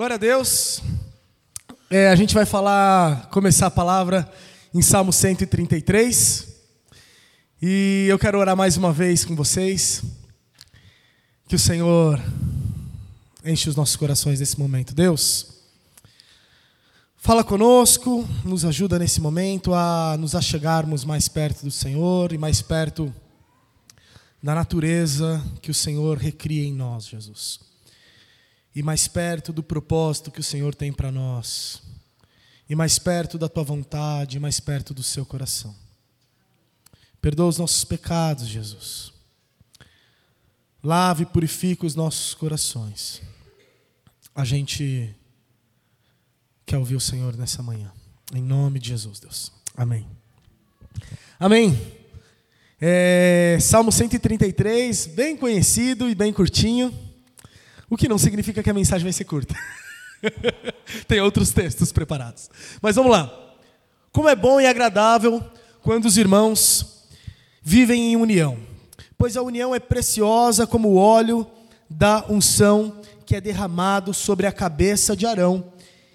Glória a Deus. É, a gente vai falar, começar a palavra em Salmo 133. E eu quero orar mais uma vez com vocês. Que o Senhor enche os nossos corações nesse momento. Deus, fala conosco, nos ajuda nesse momento a nos achegarmos mais perto do Senhor e mais perto da natureza que o Senhor recria em nós, Jesus e mais perto do propósito que o Senhor tem para nós, e mais perto da tua vontade, e mais perto do seu coração. Perdoa os nossos pecados, Jesus. Lave e purifica os nossos corações. A gente quer ouvir o Senhor nessa manhã. Em nome de Jesus, Deus. Amém. Amém. É, Salmo 133, bem conhecido e bem curtinho. O que não significa que a mensagem vai ser curta. Tem outros textos preparados. Mas vamos lá. Como é bom e agradável quando os irmãos vivem em união, pois a união é preciosa como o óleo da unção que é derramado sobre a cabeça de Arão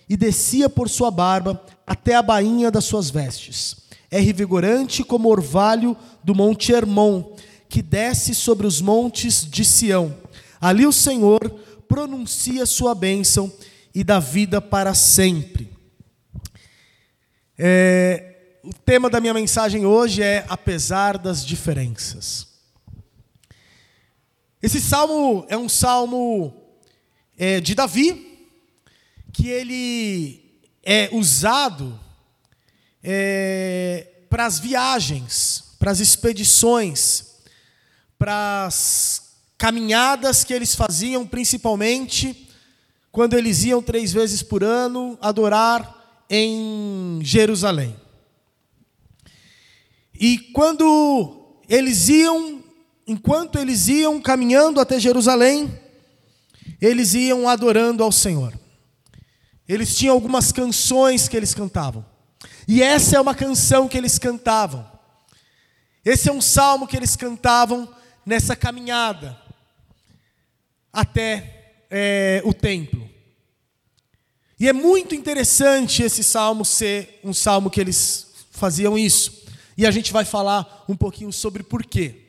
e descia por sua barba até a bainha das suas vestes. É revigorante como o orvalho do monte Hermon, que desce sobre os montes de Sião. Ali o Senhor pronuncia sua bênção e dá vida para sempre. É, o tema da minha mensagem hoje é Apesar das Diferenças. Esse salmo é um salmo é, de Davi, que ele é usado é, para as viagens, para as expedições, para as caminhadas que eles faziam, principalmente quando eles iam três vezes por ano adorar em Jerusalém. E quando eles iam, enquanto eles iam caminhando até Jerusalém, eles iam adorando ao Senhor. Eles tinham algumas canções que eles cantavam. E essa é uma canção que eles cantavam. Esse é um salmo que eles cantavam nessa caminhada até é, o templo. E é muito interessante esse salmo ser um salmo que eles faziam isso. E a gente vai falar um pouquinho sobre por quê.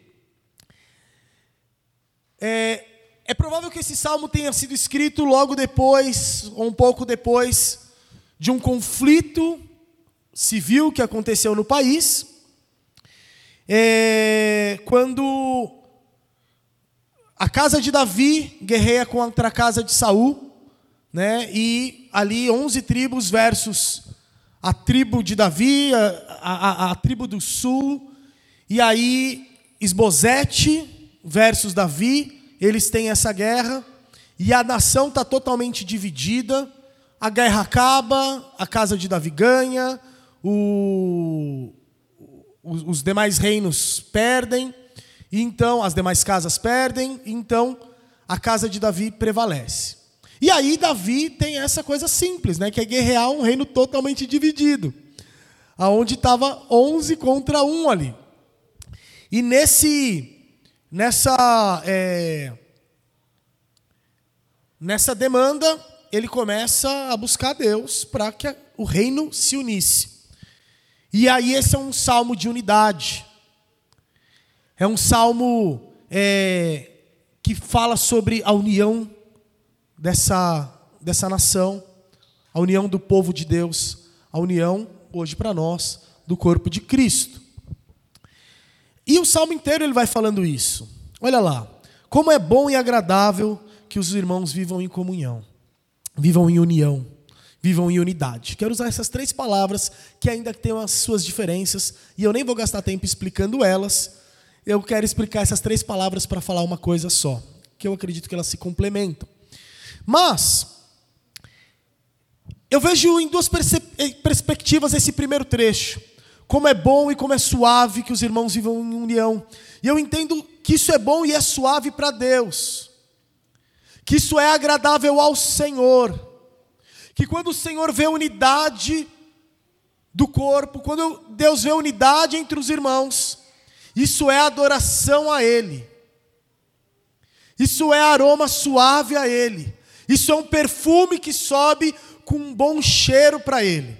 É, é provável que esse salmo tenha sido escrito logo depois, ou um pouco depois, de um conflito civil que aconteceu no país, é, quando a casa de Davi guerreia contra a casa de Saul, né? E ali 11 tribos versus a tribo de Davi, a, a, a tribo do sul, e aí Esbozete versus Davi, eles têm essa guerra, e a nação está totalmente dividida, a guerra acaba, a casa de Davi ganha, o, os, os demais reinos perdem, então as demais casas perdem, então a casa de Davi prevalece. E aí Davi tem essa coisa simples, né, que é guerrear um reino totalmente dividido, aonde estava 11 contra 1 ali. E nesse nessa é, nessa demanda ele começa a buscar Deus para que o reino se unisse. E aí esse é um salmo de unidade. É um salmo é, que fala sobre a união dessa, dessa nação, a união do povo de Deus, a união, hoje para nós, do corpo de Cristo. E o salmo inteiro ele vai falando isso. Olha lá. Como é bom e agradável que os irmãos vivam em comunhão, vivam em união, vivam em unidade. Quero usar essas três palavras que ainda têm as suas diferenças e eu nem vou gastar tempo explicando elas, eu quero explicar essas três palavras para falar uma coisa só, que eu acredito que elas se complementam. Mas, eu vejo em duas eh, perspectivas esse primeiro trecho. Como é bom e como é suave que os irmãos vivam em união. E eu entendo que isso é bom e é suave para Deus. Que isso é agradável ao Senhor. Que quando o Senhor vê unidade do corpo, quando Deus vê unidade entre os irmãos, isso é adoração a Ele. Isso é aroma suave a Ele. Isso é um perfume que sobe com um bom cheiro para Ele.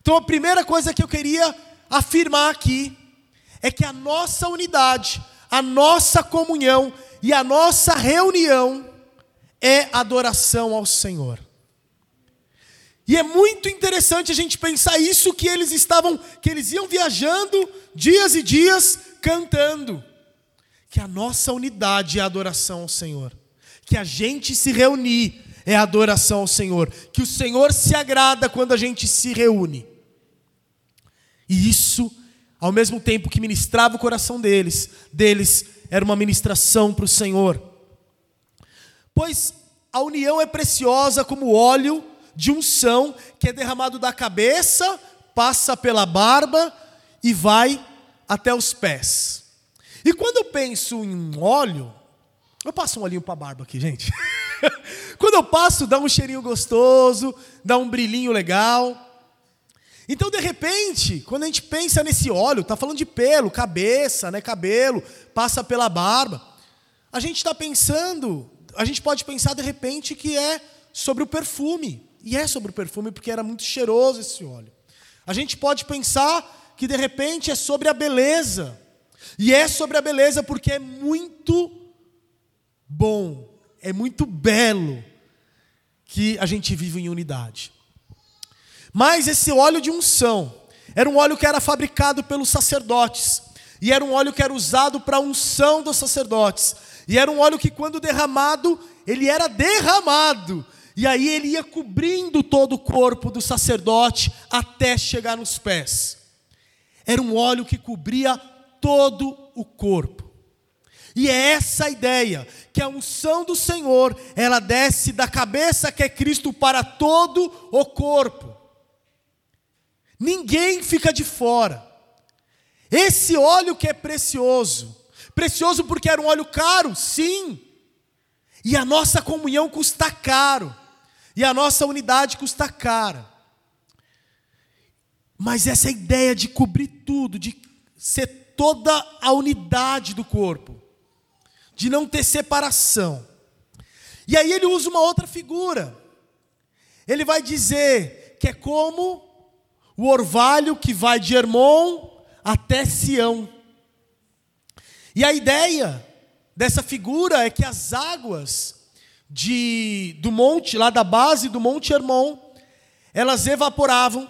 Então a primeira coisa que eu queria afirmar aqui é que a nossa unidade, a nossa comunhão e a nossa reunião é adoração ao Senhor. E é muito interessante a gente pensar isso que eles estavam, que eles iam viajando dias e dias cantando. Que a nossa unidade é adoração ao Senhor. Que a gente se reunir é adoração ao Senhor. Que o Senhor se agrada quando a gente se reúne. E isso, ao mesmo tempo que ministrava o coração deles, deles era uma ministração para o Senhor. Pois a união é preciosa como óleo de unção que é derramado da cabeça, passa pela barba e vai até os pés. E quando eu penso em óleo, eu passo um olhinho para a barba aqui, gente. quando eu passo, dá um cheirinho gostoso, dá um brilhinho legal. Então, de repente, quando a gente pensa nesse óleo, está falando de pelo, cabeça, né, cabelo, passa pela barba. A gente está pensando, a gente pode pensar de repente que é sobre o perfume. E é sobre o perfume porque era muito cheiroso esse óleo. A gente pode pensar que de repente é sobre a beleza. E é sobre a beleza porque é muito bom, é muito belo que a gente vive em unidade. Mas esse óleo de unção era um óleo que era fabricado pelos sacerdotes, e era um óleo que era usado para a unção dos sacerdotes, e era um óleo que, quando derramado, ele era derramado, e aí ele ia cobrindo todo o corpo do sacerdote até chegar nos pés. Era um óleo que cobria todo o corpo. E é essa a ideia, que a unção do Senhor, ela desce da cabeça que é Cristo para todo o corpo. Ninguém fica de fora. Esse óleo que é precioso, precioso porque era um óleo caro, sim. E a nossa comunhão custa caro. E a nossa unidade custa cara. Mas essa ideia de cobrir tudo, de ser toda a unidade do corpo, de não ter separação. E aí ele usa uma outra figura. Ele vai dizer que é como o orvalho que vai de Hermon até Sião. E a ideia dessa figura é que as águas de, do monte, lá da base do Monte Hermon, elas evaporavam,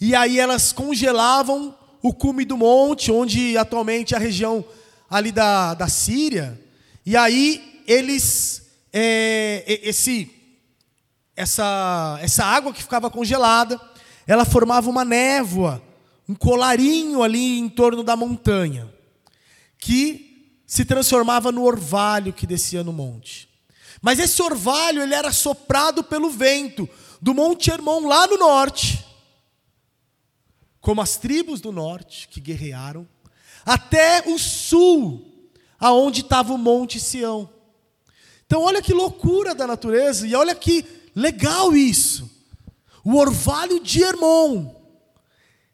e aí elas congelavam o cume do monte, onde atualmente é a região ali da, da Síria. E aí eles, é, esse, essa, essa água que ficava congelada, ela formava uma névoa, um colarinho ali em torno da montanha, que se transformava no orvalho que descia no monte. Mas esse orvalho ele era soprado pelo vento do Monte Hermon lá no norte como as tribos do norte que guerrearam, até o sul, aonde estava o Monte Sião. Então, olha que loucura da natureza, e olha que legal isso. O orvalho de Hermon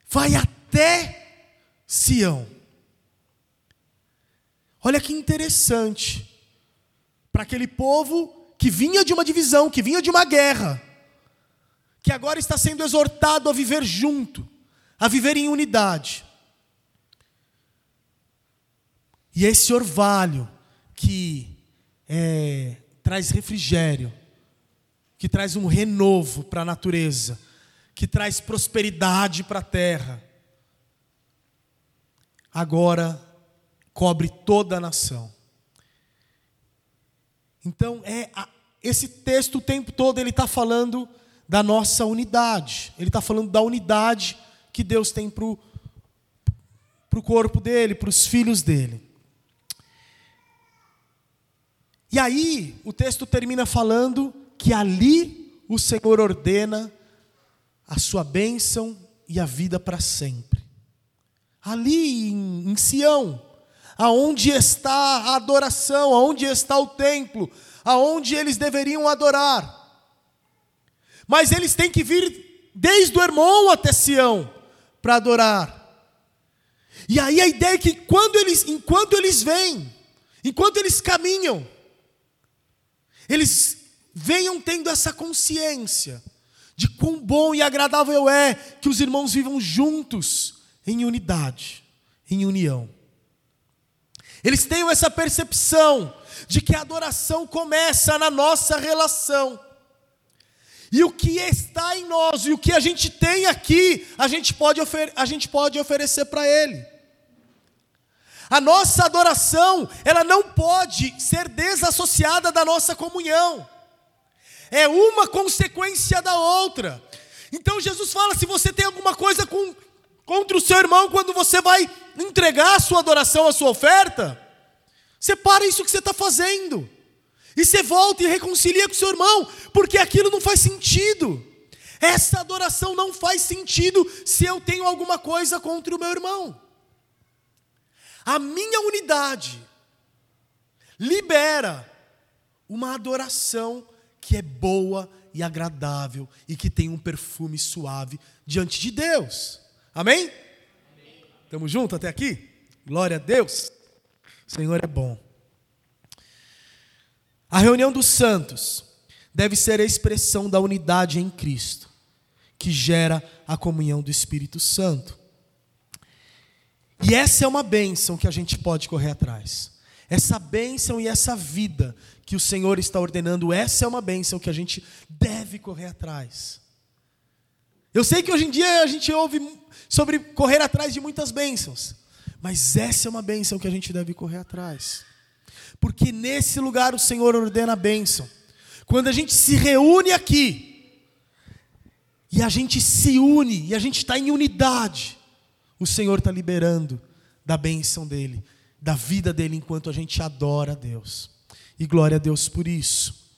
vai até Sião. Olha que interessante. Para aquele povo que vinha de uma divisão, que vinha de uma guerra, que agora está sendo exortado a viver junto a viver em unidade. E esse orvalho que é, traz refrigério, que traz um renovo para a natureza, que traz prosperidade para a terra, agora cobre toda a nação. Então, é a, esse texto o tempo todo ele está falando da nossa unidade, ele está falando da unidade que Deus tem para o corpo dele, para os filhos dele. E aí, o texto termina falando que ali o Senhor ordena a sua bênção e a vida para sempre. Ali em, em Sião, aonde está a adoração, aonde está o templo, aonde eles deveriam adorar. Mas eles têm que vir desde o Hermon até Sião para adorar. E aí a ideia é que quando eles, enquanto eles vêm, enquanto eles caminham, eles venham tendo essa consciência de quão bom e agradável é que os irmãos vivam juntos, em unidade, em união. Eles tenham essa percepção de que a adoração começa na nossa relação. E o que está em nós e o que a gente tem aqui, a gente pode, a gente pode oferecer para Ele. A nossa adoração, ela não pode ser desassociada da nossa comunhão. É uma consequência da outra. Então Jesus fala: se você tem alguma coisa com, contra o seu irmão, quando você vai entregar a sua adoração, a sua oferta, você para isso que você está fazendo. E você volta e reconcilia com seu irmão, porque aquilo não faz sentido. Essa adoração não faz sentido se eu tenho alguma coisa contra o meu irmão. A minha unidade libera uma adoração que é boa e agradável e que tem um perfume suave diante de Deus. Amém? Estamos juntos até aqui? Glória a Deus. O Senhor é bom. A reunião dos santos deve ser a expressão da unidade em Cristo, que gera a comunhão do Espírito Santo. E essa é uma bênção que a gente pode correr atrás. Essa bênção e essa vida que o Senhor está ordenando, essa é uma bênção que a gente deve correr atrás. Eu sei que hoje em dia a gente ouve sobre correr atrás de muitas bênçãos, mas essa é uma bênção que a gente deve correr atrás. Porque nesse lugar o Senhor ordena a bênção. Quando a gente se reúne aqui, e a gente se une, e a gente está em unidade, o Senhor está liberando da bênção dEle, da vida dEle, enquanto a gente adora a Deus. E glória a Deus por isso.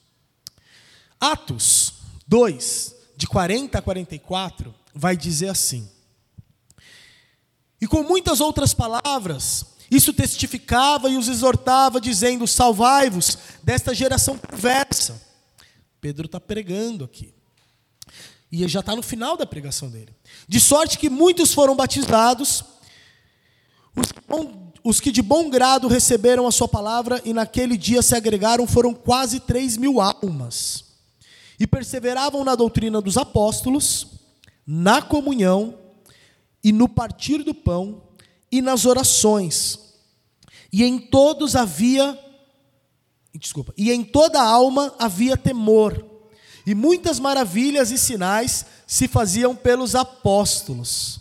Atos 2, de 40 a 44, vai dizer assim: E com muitas outras palavras, isso testificava e os exortava, dizendo: Salvai-vos desta geração perversa. Pedro está pregando aqui. E já está no final da pregação dele. De sorte que muitos foram batizados, os, os que de bom grado receberam a sua palavra e naquele dia se agregaram foram quase três mil almas. E perseveravam na doutrina dos apóstolos, na comunhão e no partir do pão e nas orações. E em todos havia desculpa, e em toda alma havia temor. E muitas maravilhas e sinais se faziam pelos apóstolos.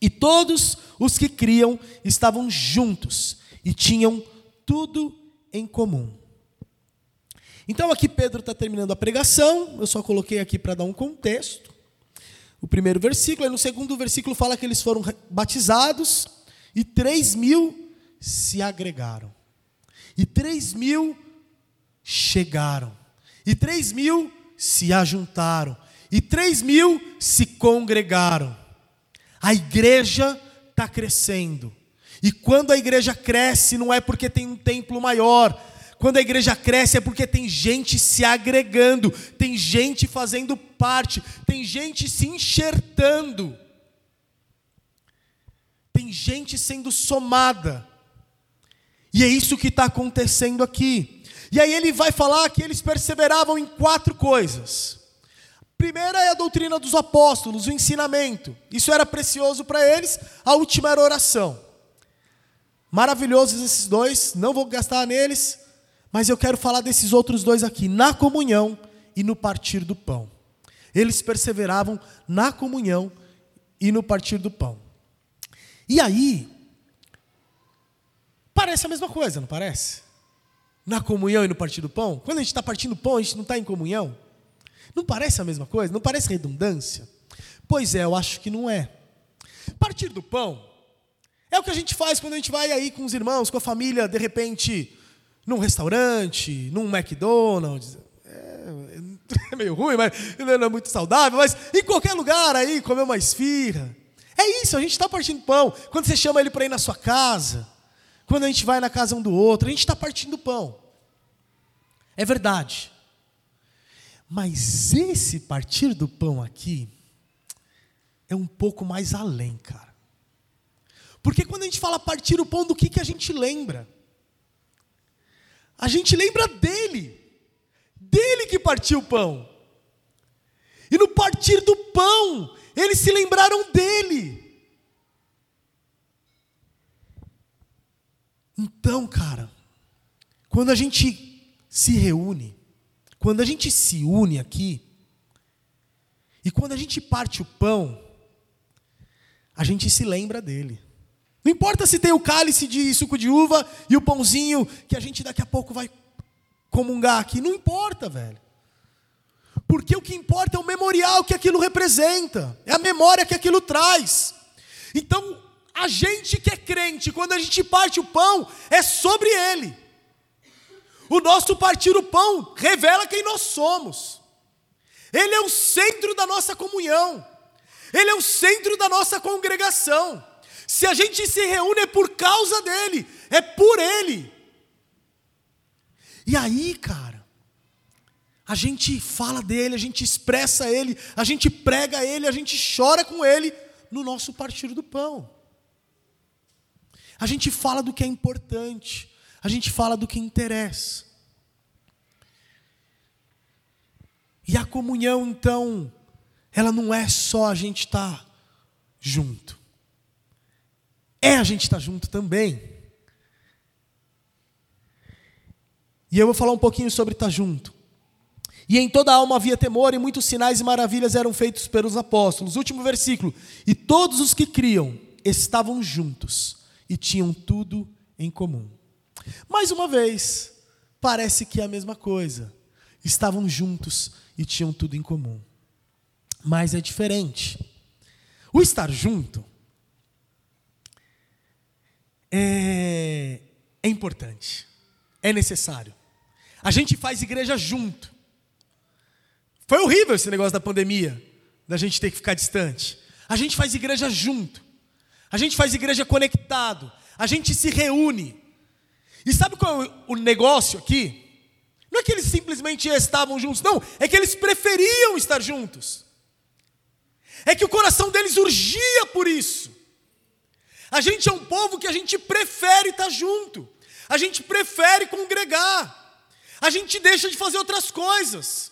E todos os que criam estavam juntos e tinham tudo em comum. Então aqui Pedro está terminando a pregação, eu só coloquei aqui para dar um contexto. O primeiro versículo, e no segundo versículo fala que eles foram batizados e três mil se agregaram. E três mil chegaram. E três mil se ajuntaram, e três mil se congregaram. A igreja está crescendo. E quando a igreja cresce, não é porque tem um templo maior. Quando a igreja cresce, é porque tem gente se agregando, tem gente fazendo parte, tem gente se enxertando, tem gente sendo somada. E é isso que está acontecendo aqui. E aí ele vai falar que eles perseveravam em quatro coisas. Primeira é a doutrina dos apóstolos, o ensinamento. Isso era precioso para eles. A última era a oração. Maravilhosos esses dois, não vou gastar neles, mas eu quero falar desses outros dois aqui, na comunhão e no partir do pão. Eles perseveravam na comunhão e no partir do pão. E aí, parece a mesma coisa, não parece? na comunhão e no partir do pão? Quando a gente está partindo pão, a gente não está em comunhão? Não parece a mesma coisa? Não parece redundância? Pois é, eu acho que não é. Partir do pão é o que a gente faz quando a gente vai aí com os irmãos, com a família, de repente, num restaurante, num McDonald's. É, é meio ruim, mas não é muito saudável, mas em qualquer lugar aí, comer uma esfirra. É isso, a gente está partindo pão. Quando você chama ele para ir na sua casa, quando a gente vai na casa um do outro, a gente está partindo pão. É verdade. Mas esse partir do pão aqui é um pouco mais além, cara. Porque quando a gente fala partir o pão, do que, que a gente lembra? A gente lembra dele. dele que partiu o pão. E no partir do pão, eles se lembraram dele. Então, cara, quando a gente se reúne, quando a gente se une aqui, e quando a gente parte o pão, a gente se lembra dele. Não importa se tem o cálice de suco de uva e o pãozinho que a gente daqui a pouco vai comungar aqui, não importa, velho. Porque o que importa é o memorial que aquilo representa, é a memória que aquilo traz. Então, a gente que é crente, quando a gente parte o pão, é sobre ele. O nosso partir o pão revela quem nós somos. Ele é o centro da nossa comunhão. Ele é o centro da nossa congregação. Se a gente se reúne é por causa dele, é por ele. E aí, cara, a gente fala dele, a gente expressa ele, a gente prega ele, a gente chora com ele no nosso partir do pão. A gente fala do que é importante, a gente fala do que interessa. E a comunhão, então, ela não é só a gente estar tá junto, é a gente estar tá junto também. E eu vou falar um pouquinho sobre estar tá junto. E em toda a alma havia temor, e muitos sinais e maravilhas eram feitos pelos apóstolos. Último versículo. E todos os que criam estavam juntos e tinham tudo em comum. Mais uma vez, parece que é a mesma coisa. Estavam juntos e tinham tudo em comum. Mas é diferente. O estar junto é, é importante, é necessário. A gente faz igreja junto. Foi horrível esse negócio da pandemia, da gente ter que ficar distante. A gente faz igreja junto. A gente faz igreja conectado. A gente se reúne. E sabe qual é o negócio aqui? Não é que eles simplesmente estavam juntos, não, é que eles preferiam estar juntos. É que o coração deles urgia por isso. A gente é um povo que a gente prefere estar junto. A gente prefere congregar. A gente deixa de fazer outras coisas.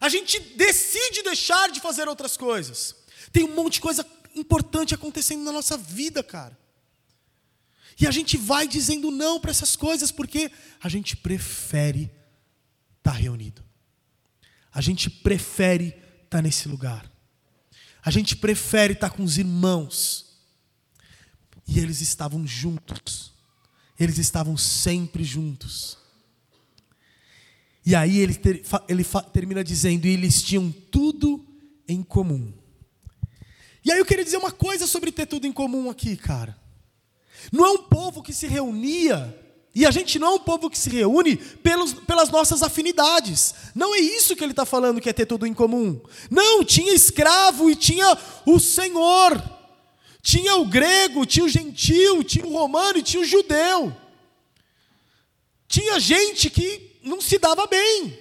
A gente decide deixar de fazer outras coisas. Tem um monte de coisa importante acontecendo na nossa vida, cara. E a gente vai dizendo não para essas coisas porque a gente prefere estar tá reunido. A gente prefere estar tá nesse lugar. A gente prefere estar tá com os irmãos. E eles estavam juntos. Eles estavam sempre juntos. E aí ele, ter, ele termina dizendo: e eles tinham tudo em comum. E aí eu queria dizer uma coisa sobre ter tudo em comum aqui, cara. Não é um povo que se reunia e a gente não é um povo que se reúne pelos, pelas nossas afinidades. Não é isso que ele está falando que é ter tudo em comum. Não, tinha escravo e tinha o Senhor. Tinha o grego, tinha o gentil, tinha o romano e tinha o judeu. Tinha gente que não se dava bem.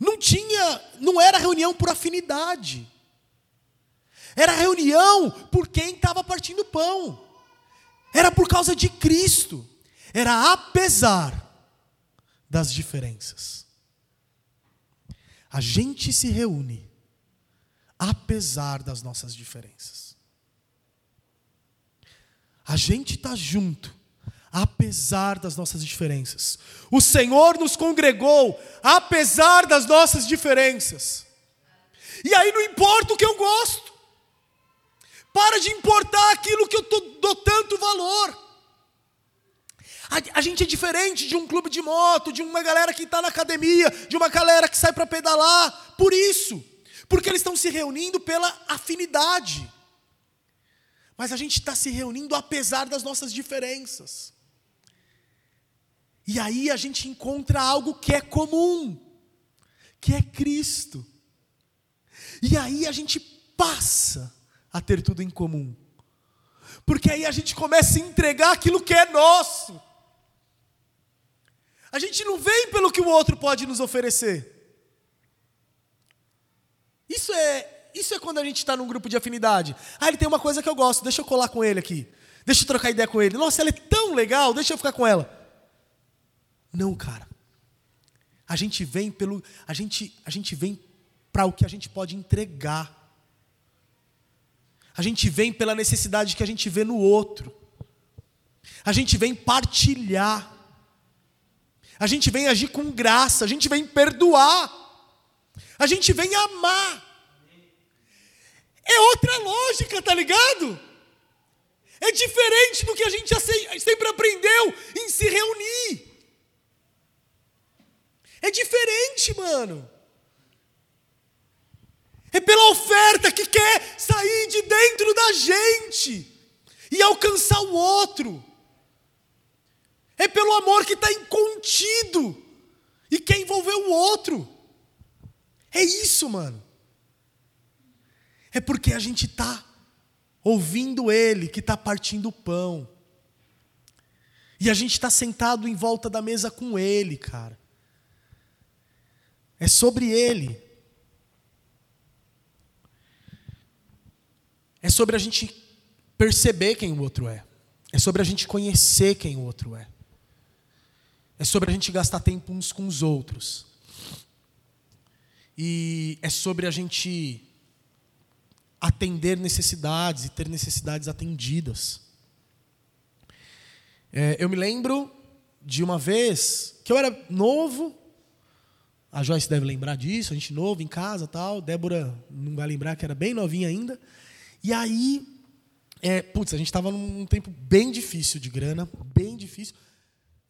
Não tinha, não era reunião por afinidade. Era reunião por quem estava partindo pão. Era por causa de Cristo era apesar das diferenças. A gente se reúne apesar das nossas diferenças. A gente está junto apesar das nossas diferenças. O Senhor nos congregou apesar das nossas diferenças. E aí não importa o que eu gosto. Para de importar aquilo que eu tô, dou tanto valor. A, a, gente é diferente de um clube de moto, de uma galera que está na academia, de uma galera que sai para pedalar. Por isso. Porque eles estão se reunindo pela afinidade. Mas a gente está se reunindo apesar das nossas diferenças. E aí a gente encontra algo que é comum, que é Cristo. E aí a gente passa a ter tudo em comum. Porque aí a gente começa a entregar aquilo que é nosso. A gente não vem pelo que o outro pode nos oferecer. Isso é, isso é quando a gente está num grupo de afinidade. Ah, ele tem uma coisa que eu gosto, deixa eu colar com ele aqui. Deixa eu trocar ideia com ele. Nossa, ela é tão legal, deixa eu ficar com ela. Não, cara. A gente vem pelo, a gente, a gente vem para o que a gente pode entregar. A gente vem pela necessidade que a gente vê no outro. A gente vem partilhar. A gente vem agir com graça, a gente vem perdoar. A gente vem amar. É outra lógica, tá ligado? É diferente do que a gente sempre aprendeu em se reunir. É diferente, mano. É pela oferta que quer sair de dentro da gente e alcançar o outro. É pelo amor que está incontido e quer envolver o outro. É isso, mano. É porque a gente está ouvindo Ele que está partindo o pão. E a gente está sentado em volta da mesa com Ele, cara. É sobre Ele. É sobre a gente perceber quem o outro é. É sobre a gente conhecer quem o outro é. É sobre a gente gastar tempo uns com os outros. E é sobre a gente atender necessidades e ter necessidades atendidas. É, eu me lembro de uma vez que eu era novo, a Joyce deve lembrar disso, a gente novo em casa tal, Débora não vai lembrar que era bem novinha ainda. E aí, é, putz, a gente estava num tempo bem difícil de grana, bem difícil.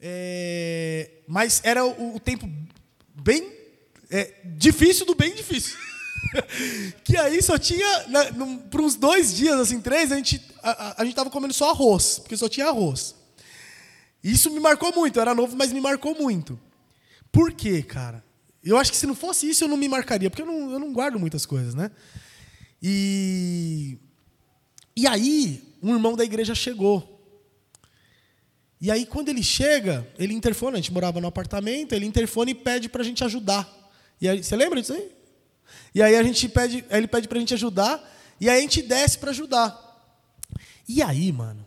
É, mas era o, o tempo bem é, difícil do bem difícil. que aí só tinha, né, por uns dois dias, assim, três, a gente a, a, gente tava comendo só arroz, porque só tinha arroz. Isso me marcou muito, eu era novo, mas me marcou muito. Por quê, cara? Eu acho que se não fosse isso, eu não me marcaria, porque eu não, eu não guardo muitas coisas, né? E, e aí, um irmão da igreja chegou. E aí, quando ele chega, ele interfona, a gente morava no apartamento, ele interfona e pede para a gente ajudar. E aí, você lembra disso aí? E aí a gente pede, ele pede para a gente ajudar, e aí a gente desce para ajudar. E aí, mano,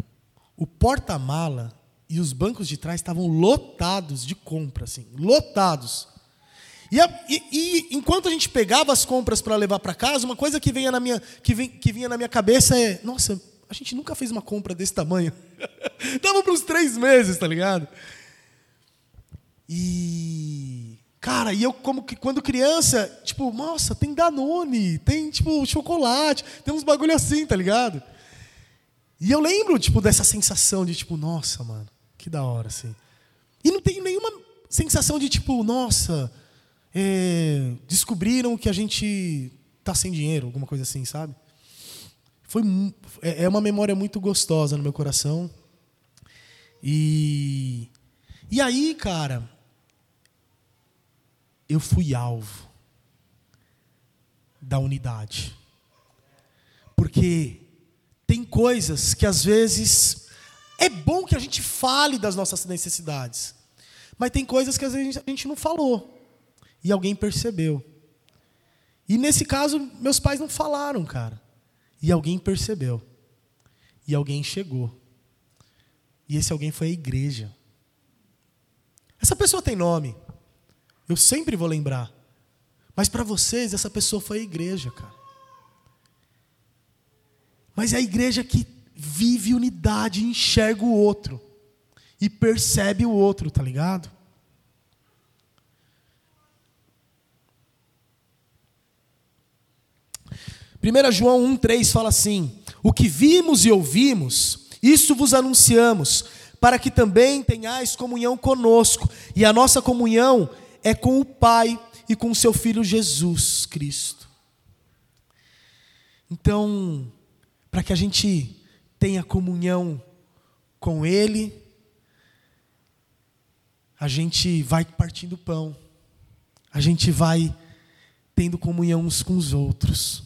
o porta-mala e os bancos de trás estavam lotados de compra, assim, lotados. E, a, e, e, enquanto a gente pegava as compras para levar para casa, uma coisa que vinha, na minha, que, vem, que vinha na minha cabeça é: nossa, a gente nunca fez uma compra desse tamanho. Dava para uns três meses, tá ligado? E. Cara, e eu, como que, quando criança, tipo, nossa, tem Danone, tem, tipo, chocolate, tem uns bagulho assim, tá ligado? E eu lembro, tipo, dessa sensação de, tipo, nossa, mano, que da hora, assim. E não tem nenhuma sensação de, tipo, nossa, é, descobriram que a gente tá sem dinheiro, alguma coisa assim, sabe? Foi, é, é uma memória muito gostosa no meu coração. E, e aí, cara, eu fui alvo da unidade. Porque tem coisas que às vezes é bom que a gente fale das nossas necessidades, mas tem coisas que às vezes a gente não falou e alguém percebeu. E nesse caso, meus pais não falaram, cara. E alguém percebeu. E alguém chegou. E esse alguém foi a igreja. Essa pessoa tem nome. Eu sempre vou lembrar. Mas para vocês, essa pessoa foi a igreja, cara. Mas é a igreja que vive unidade, enxerga o outro e percebe o outro, tá ligado? Primeira João 1:3 fala assim: O que vimos e ouvimos, isso vos anunciamos, para que também tenhais comunhão conosco, e a nossa comunhão é com o Pai e com o seu Filho Jesus Cristo. Então, para que a gente tenha comunhão com Ele, a gente vai partindo pão, a gente vai tendo comunhão uns com os outros.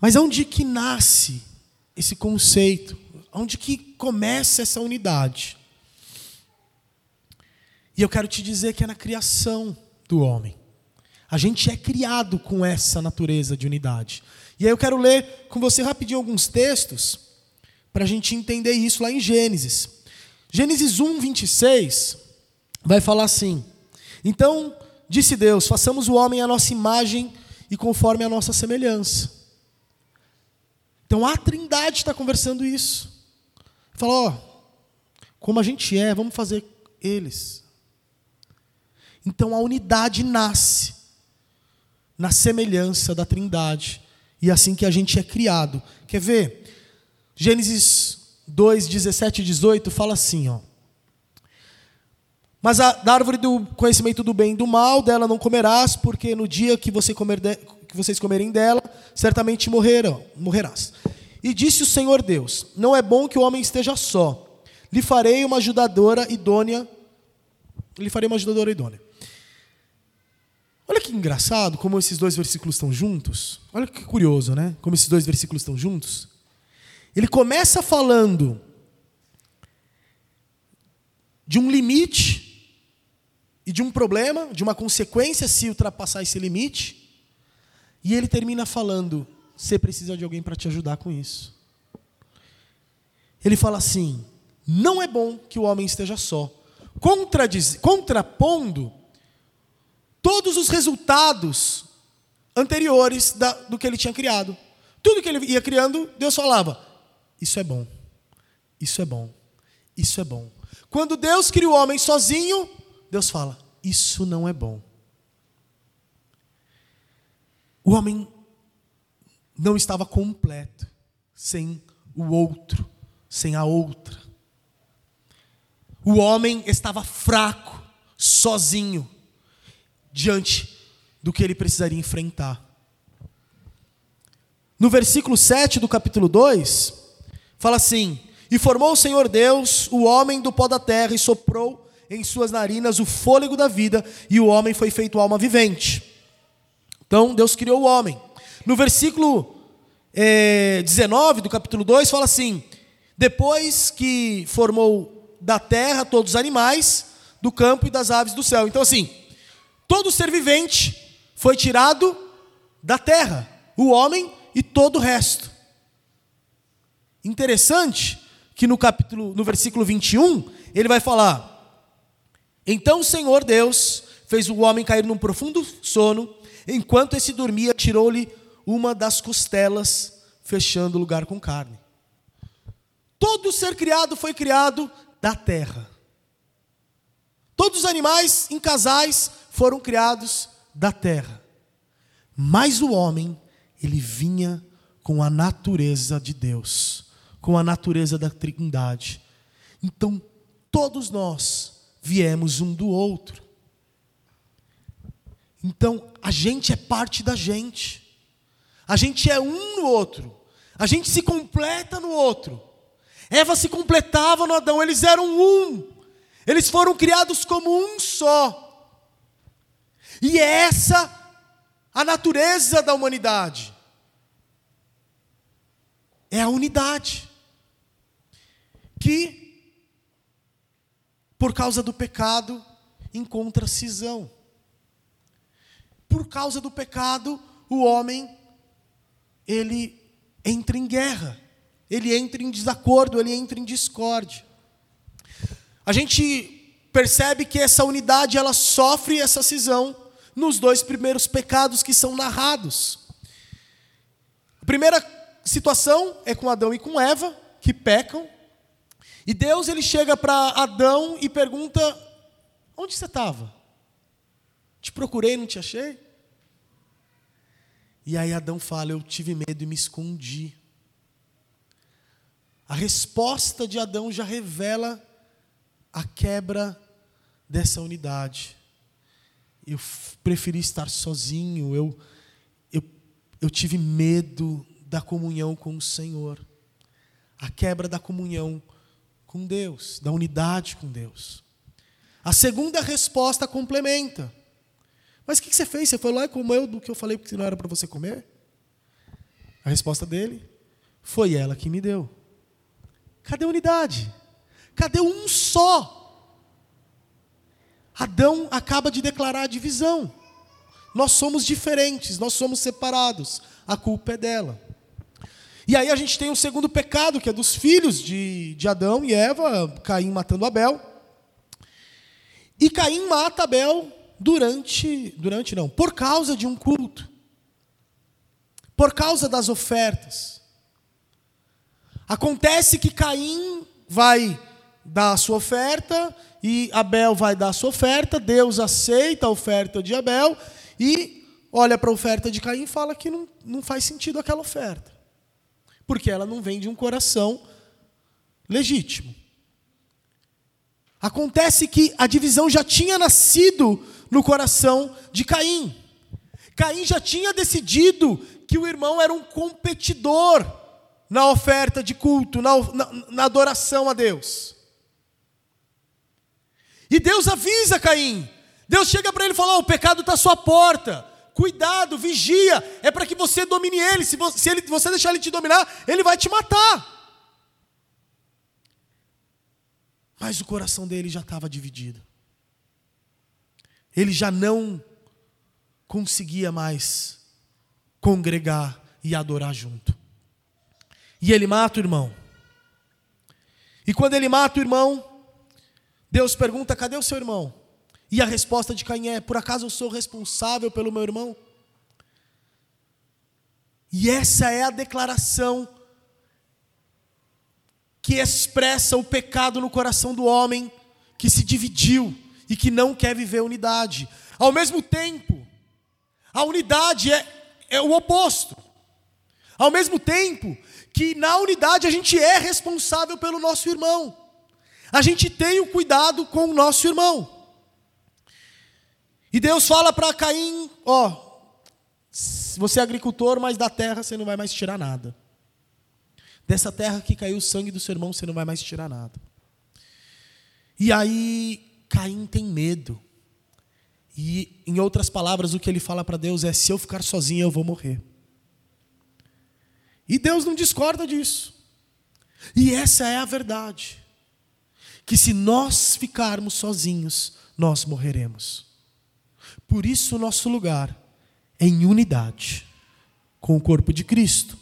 Mas onde que nasce esse conceito? Onde que começa essa unidade? E eu quero te dizer que é na criação do homem. A gente é criado com essa natureza de unidade. E aí eu quero ler com você rapidinho alguns textos para a gente entender isso lá em Gênesis. Gênesis 1, 26 vai falar assim: Então, disse Deus: façamos o homem à nossa imagem e conforme a nossa semelhança. Então a Trindade está conversando isso. Fala, ó, como a gente é, vamos fazer eles. Então a unidade nasce na semelhança da Trindade. E é assim que a gente é criado. Quer ver? Gênesis 2, 17 e 18 fala assim, ó. Mas a, da árvore do conhecimento do bem e do mal, dela não comerás, porque no dia que, você comer de, que vocês comerem dela, certamente morrerão, morrerás. E disse o Senhor Deus: Não é bom que o homem esteja só. Lhe farei uma ajudadora idônea. Lhe farei uma ajudadora idônea. Olha que engraçado como esses dois versículos estão juntos. Olha que curioso, né? Como esses dois versículos estão juntos. Ele começa falando de um limite e de um problema, de uma consequência se ultrapassar esse limite. E ele termina falando: você precisa de alguém para te ajudar com isso. Ele fala assim: não é bom que o homem esteja só, Contradiz, contrapondo todos os resultados anteriores da, do que ele tinha criado. Tudo que ele ia criando, Deus falava: Isso é bom, isso é bom, isso é bom. Quando Deus cria o homem sozinho, Deus fala: Isso não é bom. O homem não estava completo sem o outro, sem a outra. O homem estava fraco, sozinho, diante do que ele precisaria enfrentar. No versículo 7 do capítulo 2, fala assim: E formou o Senhor Deus o homem do pó da terra e soprou em suas narinas o fôlego da vida, e o homem foi feito alma vivente. Então, Deus criou o homem. No versículo é, 19 do capítulo 2, fala assim: Depois que formou da terra todos os animais do campo e das aves do céu. Então, assim, todo ser vivente foi tirado da terra, o homem e todo o resto. Interessante que no capítulo, no versículo 21, ele vai falar: então o Senhor Deus fez o homem cair num profundo sono, enquanto esse dormia, tirou-lhe uma das costelas, fechando o lugar com carne. Todo ser criado foi criado da terra. Todos os animais em casais foram criados da terra. Mas o homem, ele vinha com a natureza de Deus, com a natureza da Trindade. Então, todos nós viemos um do outro. Então, a gente é parte da gente. A gente é um no outro. A gente se completa no outro. Eva se completava no Adão, eles eram um. Eles foram criados como um só. E é essa a natureza da humanidade. É a unidade. Que por causa do pecado, encontra cisão. Por causa do pecado, o homem ele entra em guerra, ele entra em desacordo, ele entra em discórdia. A gente percebe que essa unidade ela sofre essa cisão nos dois primeiros pecados que são narrados. A primeira situação é com Adão e com Eva, que pecam, e Deus ele chega para Adão e pergunta: Onde você estava? Te procurei, não te achei? E aí Adão fala: Eu tive medo e me escondi. A resposta de Adão já revela a quebra dessa unidade. Eu preferi estar sozinho, eu, eu, eu tive medo da comunhão com o Senhor. A quebra da comunhão com Deus, da unidade com Deus. A segunda resposta complementa. Mas o que você fez? Você foi lá e comeu do que eu falei que não era para você comer? A resposta dele foi ela que me deu. Cadê a unidade? Cadê um só? Adão acaba de declarar a divisão. Nós somos diferentes, nós somos separados. A culpa é dela. E aí a gente tem o segundo pecado, que é dos filhos de, de Adão e Eva, Caim matando Abel. E Caim mata Abel durante, durante não, por causa de um culto, por causa das ofertas. Acontece que Caim vai dar a sua oferta e Abel vai dar a sua oferta, Deus aceita a oferta de Abel e olha para a oferta de Caim e fala que não, não faz sentido aquela oferta, porque ela não vem de um coração legítimo. Acontece que a divisão já tinha nascido no coração de Caim. Caim já tinha decidido que o irmão era um competidor na oferta de culto, na, na, na adoração a Deus. E Deus avisa Caim. Deus chega para ele e fala: oh, o pecado está à sua porta. Cuidado, vigia. É para que você domine ele. Se você, se ele, você deixar ele te dominar, ele vai te matar. Mas o coração dele já estava dividido. Ele já não conseguia mais congregar e adorar junto. E ele mata o irmão. E quando ele mata o irmão, Deus pergunta: cadê o seu irmão? E a resposta de Caim é: por acaso eu sou responsável pelo meu irmão? E essa é a declaração que expressa o pecado no coração do homem que se dividiu e que não quer viver unidade. Ao mesmo tempo, a unidade é, é o oposto. Ao mesmo tempo que na unidade a gente é responsável pelo nosso irmão. A gente tem o cuidado com o nosso irmão. E Deus fala para Caim: Ó, você é agricultor, mas da terra você não vai mais tirar nada. Dessa terra que caiu o sangue do seu irmão, você não vai mais tirar nada. E aí, Caim tem medo. E, em outras palavras, o que ele fala para Deus é: se eu ficar sozinho, eu vou morrer. E Deus não discorda disso. E essa é a verdade. Que se nós ficarmos sozinhos, nós morreremos. Por isso, o nosso lugar é em unidade com o corpo de Cristo.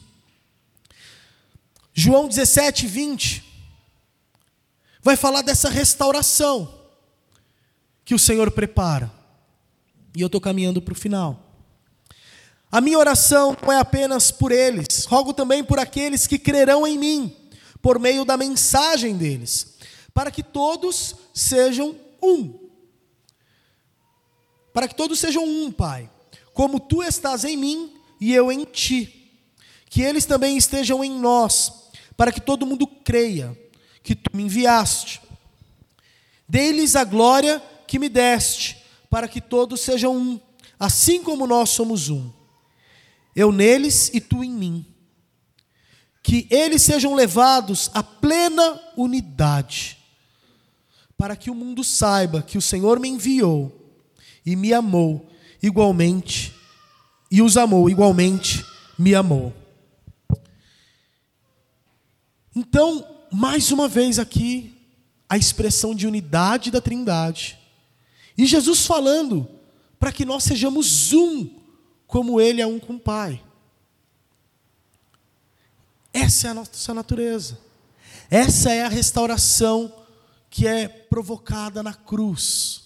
João 17, 20, vai falar dessa restauração que o Senhor prepara. E eu estou caminhando para o final. A minha oração não é apenas por eles, rogo também por aqueles que crerão em mim, por meio da mensagem deles, para que todos sejam um. Para que todos sejam um, Pai, como tu estás em mim e eu em ti. Que eles também estejam em nós para que todo mundo creia que tu me enviaste. Dei-lhes a glória que me deste, para que todos sejam um, assim como nós somos um. Eu neles e tu em mim. Que eles sejam levados à plena unidade, para que o mundo saiba que o Senhor me enviou e me amou igualmente, e os amou igualmente, me amou. Então, mais uma vez aqui, a expressão de unidade da Trindade. E Jesus falando para que nós sejamos um, como Ele é um com o Pai. Essa é a nossa natureza. Essa é a restauração que é provocada na cruz.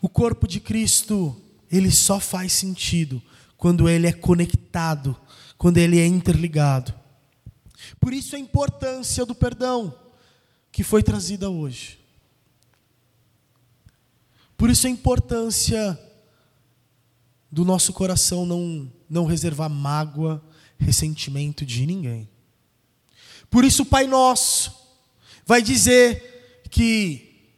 O corpo de Cristo, ele só faz sentido quando ele é conectado quando ele é interligado. Por isso a importância do perdão que foi trazida hoje. Por isso a importância do nosso coração não, não reservar mágoa, ressentimento de ninguém. Por isso o Pai Nosso vai dizer que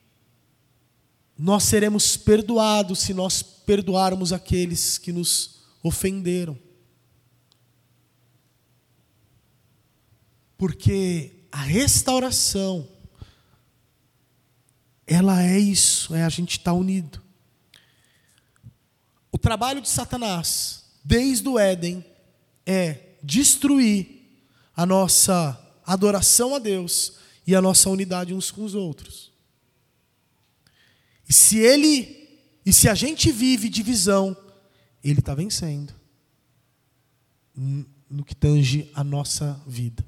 nós seremos perdoados se nós perdoarmos aqueles que nos ofenderam. Porque a restauração, ela é isso, é a gente estar tá unido. O trabalho de Satanás, desde o Éden, é destruir a nossa adoração a Deus e a nossa unidade uns com os outros. E se ele, e se a gente vive divisão, ele está vencendo no que tange a nossa vida.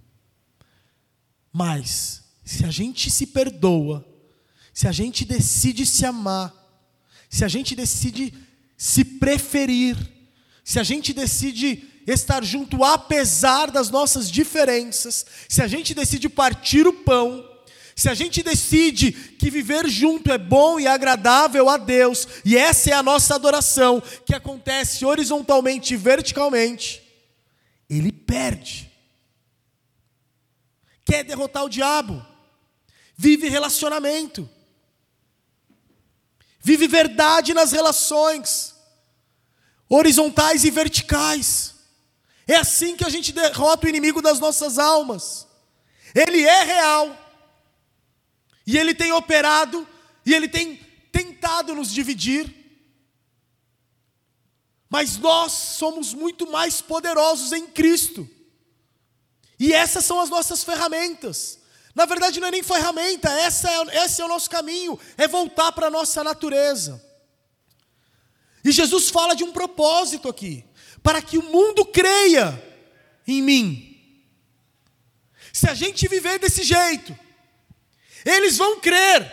Mas, se a gente se perdoa, se a gente decide se amar, se a gente decide se preferir, se a gente decide estar junto apesar das nossas diferenças, se a gente decide partir o pão, se a gente decide que viver junto é bom e agradável a Deus, e essa é a nossa adoração, que acontece horizontalmente e verticalmente, ele perde. Quer derrotar o diabo, vive relacionamento, vive verdade nas relações, horizontais e verticais. É assim que a gente derrota o inimigo das nossas almas. Ele é real. E ele tem operado e ele tem tentado nos dividir. Mas nós somos muito mais poderosos em Cristo. E essas são as nossas ferramentas. Na verdade, não é nem ferramenta, essa é, esse é o nosso caminho, é voltar para a nossa natureza. E Jesus fala de um propósito aqui para que o mundo creia em mim. Se a gente viver desse jeito, eles vão crer.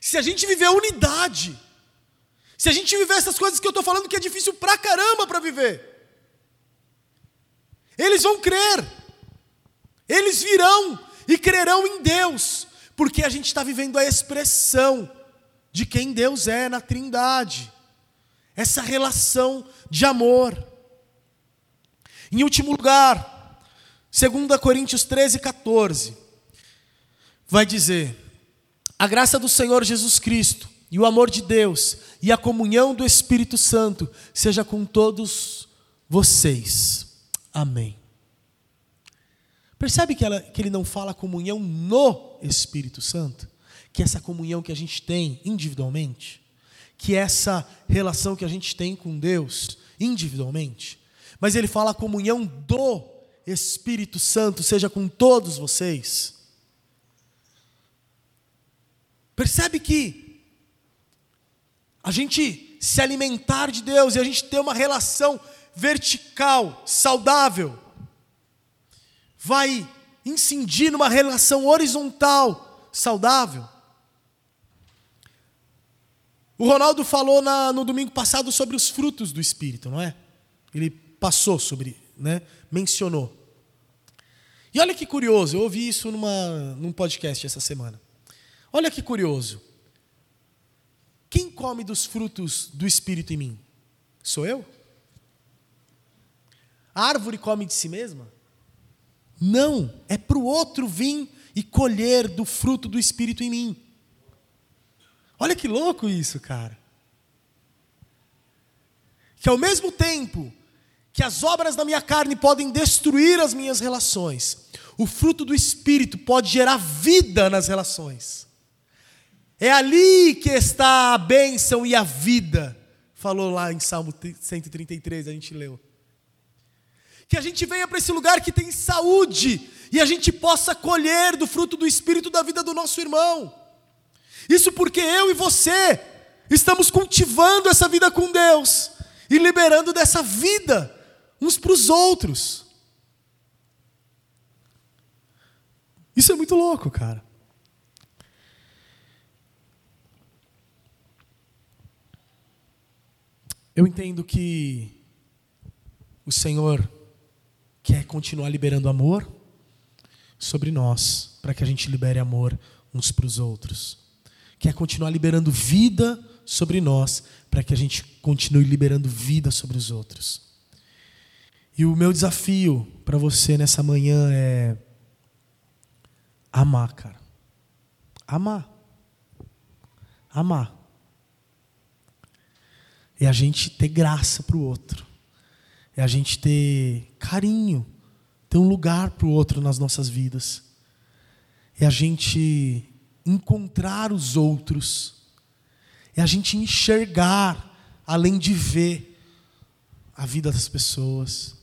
Se a gente viver unidade, se a gente viver essas coisas que eu estou falando que é difícil pra caramba para viver, eles vão crer, eles virão e crerão em Deus, porque a gente está vivendo a expressão de quem Deus é na Trindade essa relação de amor. Em último lugar, 2 Coríntios 13, 14, vai dizer: A graça do Senhor Jesus Cristo, e o amor de Deus, e a comunhão do Espírito Santo, seja com todos vocês. Amém. Percebe que, ela, que ele não fala comunhão no Espírito Santo? Que essa comunhão que a gente tem individualmente? Que essa relação que a gente tem com Deus individualmente, mas ele fala a comunhão do Espírito Santo seja com todos vocês. Percebe que a gente se alimentar de Deus e a gente ter uma relação vertical, saudável, vai incidir numa relação horizontal, saudável. O Ronaldo falou na, no domingo passado sobre os frutos do Espírito, não é? Ele passou sobre, né? mencionou. E olha que curioso, eu ouvi isso numa, num podcast essa semana. Olha que curioso. Quem come dos frutos do Espírito em mim? Sou eu? A árvore come de si mesma? Não, é para o outro vir e colher do fruto do Espírito em mim. Olha que louco isso, cara. Que ao mesmo tempo que as obras da minha carne podem destruir as minhas relações, o fruto do Espírito pode gerar vida nas relações. É ali que está a bênção e a vida, falou lá em Salmo 133, a gente leu. Que a gente venha para esse lugar que tem saúde e a gente possa colher do fruto do Espírito da vida do nosso irmão. Isso porque eu e você estamos cultivando essa vida com Deus e liberando dessa vida uns para os outros. Isso é muito louco, cara. Eu entendo que o Senhor quer continuar liberando amor sobre nós, para que a gente libere amor uns para os outros quer continuar liberando vida sobre nós, para que a gente continue liberando vida sobre os outros. E o meu desafio para você nessa manhã é amar, cara. Amar. Amar. É a gente ter graça para o outro. É a gente ter carinho, ter um lugar para o outro nas nossas vidas. É a gente encontrar os outros, é a gente enxergar além de ver a vida das pessoas.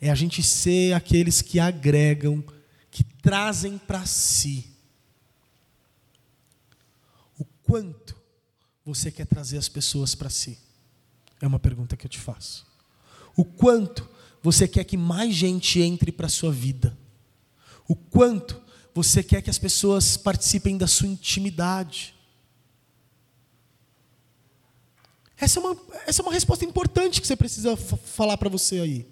É a gente ser aqueles que agregam, que trazem para si. O quanto você quer trazer as pessoas para si? É uma pergunta que eu te faço. O quanto você quer que mais gente entre para a sua vida? O quanto você quer que as pessoas participem da sua intimidade. Essa é uma, essa é uma resposta importante que você precisa falar para você aí.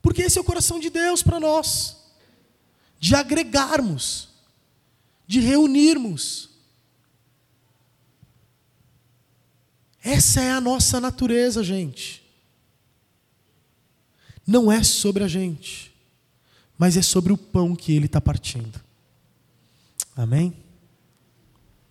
Porque esse é o coração de Deus para nós de agregarmos, de reunirmos. Essa é a nossa natureza, gente. Não é sobre a gente, mas é sobre o pão que Ele está partindo. Amém?